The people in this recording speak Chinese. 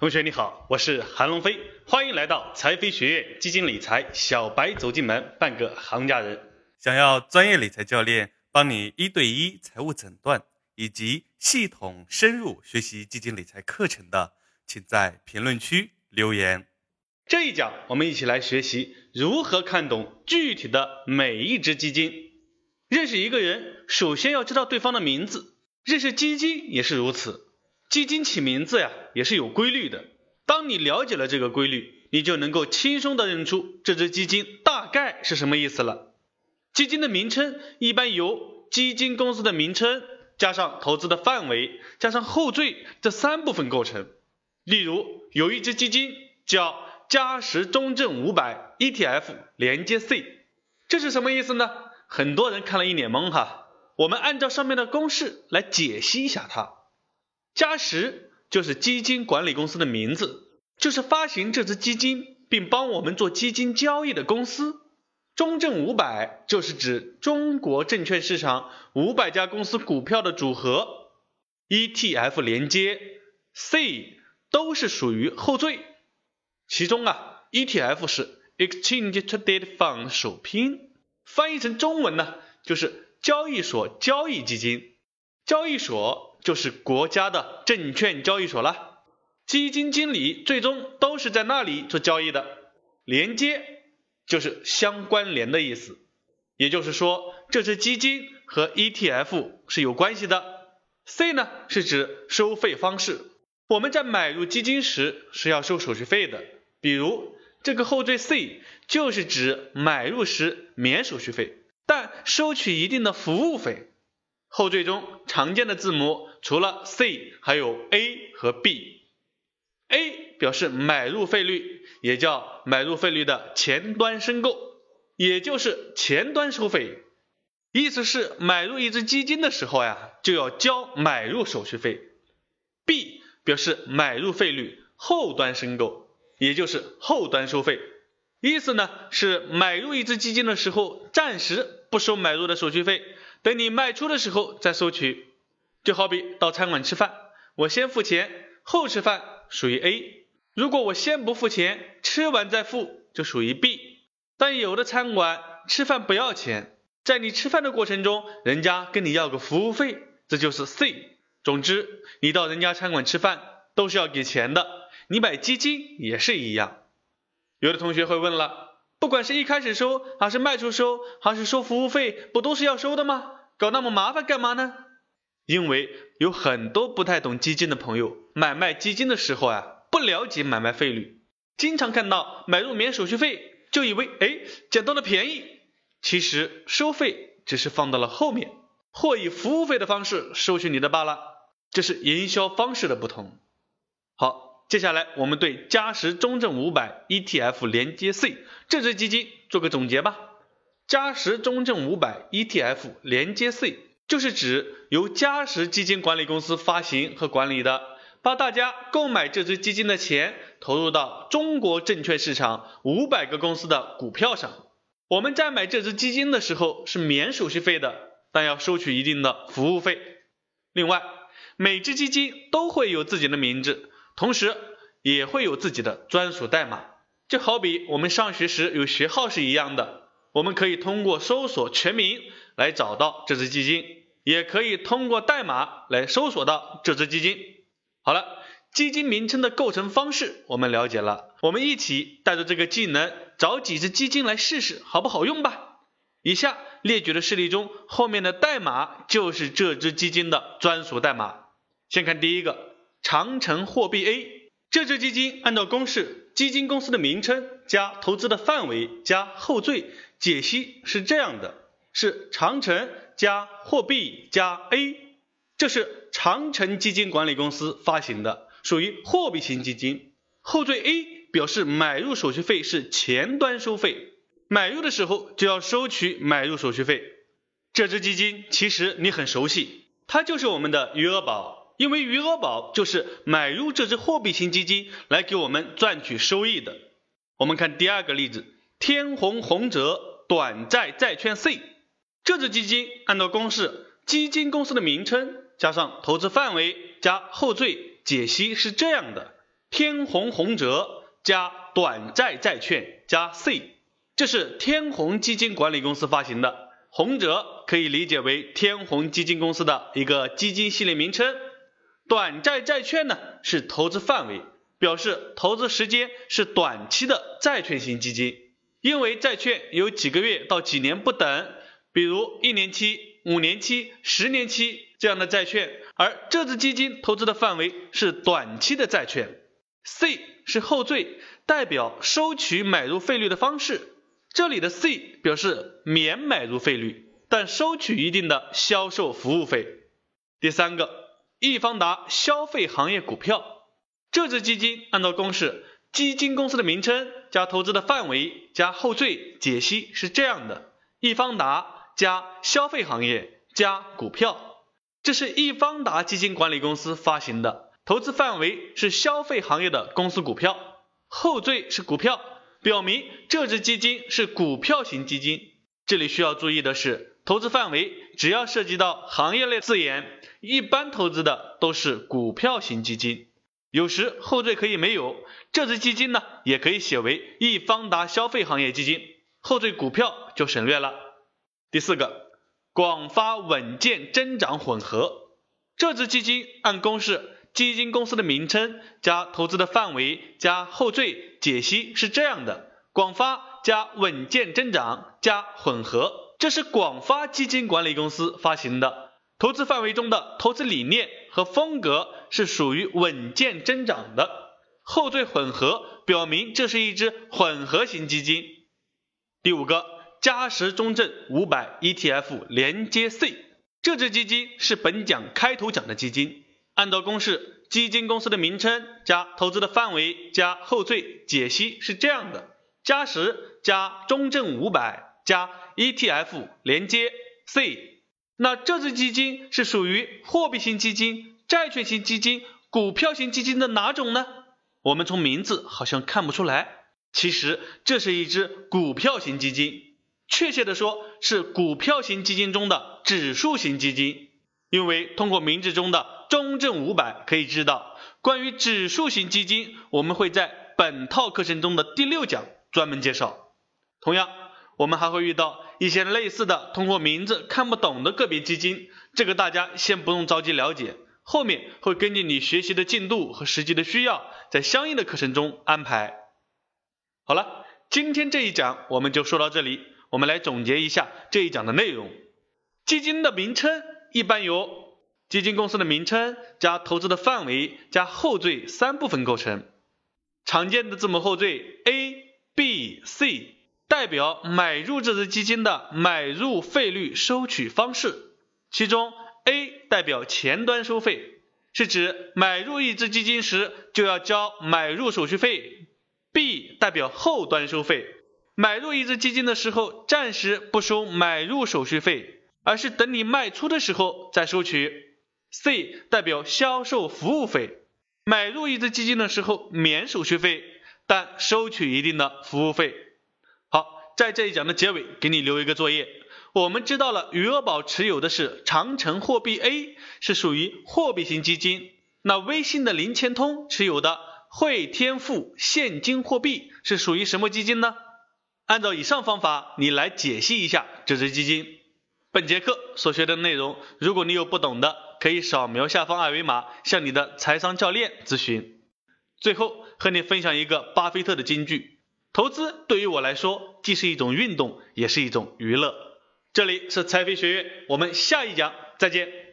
同学你好，我是韩龙飞，欢迎来到财飞学院基金理财小白走进门，半个行家人。想要专业理财教练帮你一对一财务诊断，以及系统深入学习基金理财课程的，请在评论区留言。这一讲我们一起来学习如何看懂具体的每一只基金。认识一个人，首先要知道对方的名字；认识基金也是如此。基金起名字呀，也是有规律的。当你了解了这个规律，你就能够轻松的认出这只基金大概是什么意思了。基金的名称一般由基金公司的名称加上投资的范围加上后缀这三部分构成。例如，有一只基金叫嘉实中证五百 ETF 连接 C，这是什么意思呢？很多人看了一脸懵哈。我们按照上面的公式来解析一下它。嘉实就是基金管理公司的名字，就是发行这只基金并帮我们做基金交易的公司。中证五百就是指中国证券市场五百家公司股票的组合。ETF 连接 C 都是属于后缀，其中啊 ETF 是 Exchange Traded Fund 首拼，翻译成中文呢就是交易所交易基金，交易所。就是国家的证券交易所了，基金经理最终都是在那里做交易的。连接就是相关联的意思，也就是说这只基金和 ETF 是有关系的。C 呢是指收费方式，我们在买入基金时是要收手续费的，比如这个后缀 C 就是指买入时免手续费，但收取一定的服务费。后缀中常见的字母除了 C 还有 A 和 B。A 表示买入费率，也叫买入费率的前端申购，也就是前端收费。意思是买入一只基金的时候呀，就要交买入手续费。B 表示买入费率后端申购，也就是后端收费。意思呢是买入一只基金的时候，暂时不收买入的手续费。等你卖出的时候再收取，就好比到餐馆吃饭，我先付钱后吃饭属于 A，如果我先不付钱吃完再付就属于 B。但有的餐馆吃饭不要钱，在你吃饭的过程中，人家跟你要个服务费，这就是 C。总之，你到人家餐馆吃饭都是要给钱的，你买基金也是一样。有的同学会问了。不管是一开始收，还是卖出收，还是收服务费，不都是要收的吗？搞那么麻烦干嘛呢？因为有很多不太懂基金的朋友，买卖基金的时候啊，不了解买卖费率，经常看到买入免手续费，就以为哎捡到了便宜，其实收费只是放到了后面，或以服务费的方式收取你的罢了，这是营销方式的不同。好。接下来我们对嘉实中证五百 ETF 连接 C 这只基金做个总结吧。嘉实中证五百 ETF 连接 C 就是指由嘉实基金管理公司发行和管理的，把大家购买这只基金的钱投入到中国证券市场五百个公司的股票上。我们在买这只基金的时候是免手续费的，但要收取一定的服务费。另外，每只基金都会有自己的名字。同时也会有自己的专属代码，就好比我们上学时有学号是一样的。我们可以通过搜索全名来找到这只基金，也可以通过代码来搜索到这只基金。好了，基金名称的构成方式我们了解了，我们一起带着这个技能找几只基金来试试好不好用吧。以下列举的事例中，后面的代码就是这只基金的专属代码。先看第一个。长城货币 A 这只基金按照公式，基金公司的名称加投资的范围加后缀解析是这样的：是长城加货币加 A，这是长城基金管理公司发行的，属于货币型基金。后缀 A 表示买入手续费是前端收费，买入的时候就要收取买入手续费。这只基金其实你很熟悉，它就是我们的余额宝。因为余额宝就是买入这只货币型基金来给我们赚取收益的。我们看第二个例子，天弘宏泽短债债券 C，这只基金按照公式，基金公司的名称加上投资范围加后缀解析是这样的：天弘宏泽加短债债券加 C，这是天弘基金管理公司发行的。宏泽可以理解为天弘基金公司的一个基金系列名称。短债债券呢是投资范围，表示投资时间是短期的债券型基金。因为债券有几个月到几年不等，比如一年期、五年期、十年期这样的债券，而这支基金投资的范围是短期的债券。C 是后缀，代表收取买入费率的方式。这里的 C 表示免买入费率，但收取一定的销售服务费。第三个。易方达消费行业股票，这支基金按照公式，基金公司的名称加投资的范围加后缀解析是这样的：易方达加消费行业加股票，这是易方达基金管理公司发行的，投资范围是消费行业的公司股票，后缀是股票，表明这支基金是股票型基金。这里需要注意的是，投资范围只要涉及到行业类字眼。一般投资的都是股票型基金，有时后缀可以没有，这支基金呢也可以写为易方达消费行业基金，后缀股票就省略了。第四个，广发稳健增长混合，这支基金按公式，基金公司的名称加投资的范围加后缀解析是这样的：广发加稳健增长加混合，这是广发基金管理公司发行的。投资范围中的投资理念和风格是属于稳健增长的，后缀混合表明这是一只混合型基金。第五个，嘉实中证五百 ETF 连接 C，这只基金是本讲开头讲的基金，按照公式，基金公司的名称加投资的范围加后缀解析是这样的：嘉实加中证五百加 ETF 连接 C。那这支基金是属于货币型基金、债券型基金、股票型基金的哪种呢？我们从名字好像看不出来。其实这是一只股票型基金，确切的说是股票型基金中的指数型基金。因为通过名字中的中证五百可以知道，关于指数型基金，我们会在本套课程中的第六讲专门介绍。同样，我们还会遇到。一些类似的通过名字看不懂的个别基金，这个大家先不用着急了解，后面会根据你学习的进度和实际的需要，在相应的课程中安排。好了，今天这一讲我们就说到这里，我们来总结一下这一讲的内容。基金的名称一般由基金公司的名称加投资的范围加后缀三部分构成，常见的字母后缀 A、B、C。代表买入这只基金的买入费率收取方式，其中 A 代表前端收费，是指买入一只基金时就要交买入手续费。；B 代表后端收费，买入一只基金的时候暂时不收买入手续费，而是等你卖出的时候再收取。；C 代表销售服务费，买入一只基金的时候免手续费，但收取一定的服务费。在这一讲的结尾，给你留一个作业。我们知道了余额宝持有的是长城货币 A，是属于货币型基金。那微信的零钱通持有的汇添富现金货币是属于什么基金呢？按照以上方法，你来解析一下这只基金。本节课所学的内容，如果你有不懂的，可以扫描下方二维码向你的财商教练咨询。最后和你分享一个巴菲特的金句。投资对于我来说，既是一种运动，也是一种娱乐。这里是财飞学院，我们下一讲再见。